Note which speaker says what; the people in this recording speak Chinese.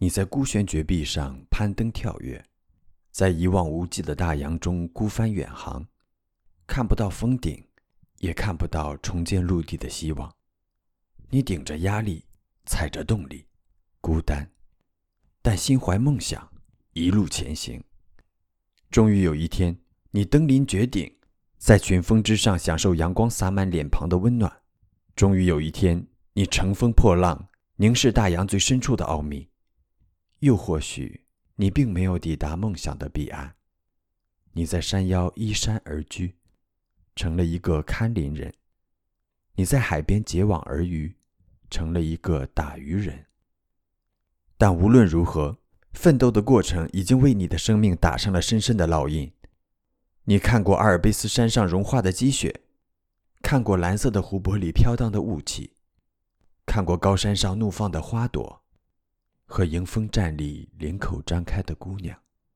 Speaker 1: 你在孤悬绝壁上攀登跳跃，在一望无际的大洋中孤帆远航，看不到峰顶，也看不到重见陆地的希望。你顶着压力，踩着动力，孤单，但心怀梦想，一路前行。终于有一天，你登临绝顶，在群峰之上享受阳光洒满脸庞的温暖。终于有一天，你乘风破浪，凝视大洋最深处的奥秘。又或许，你并没有抵达梦想的彼岸，你在山腰依山而居，成了一个看林人；你在海边结网而渔，成了一个打渔人。但无论如何，奋斗的过程已经为你的生命打上了深深的烙印。你看过阿尔卑斯山上融化的积雪，看过蓝色的湖泊里飘荡的雾气，看过高山上怒放的花朵，和迎风站立、领口张开的姑娘。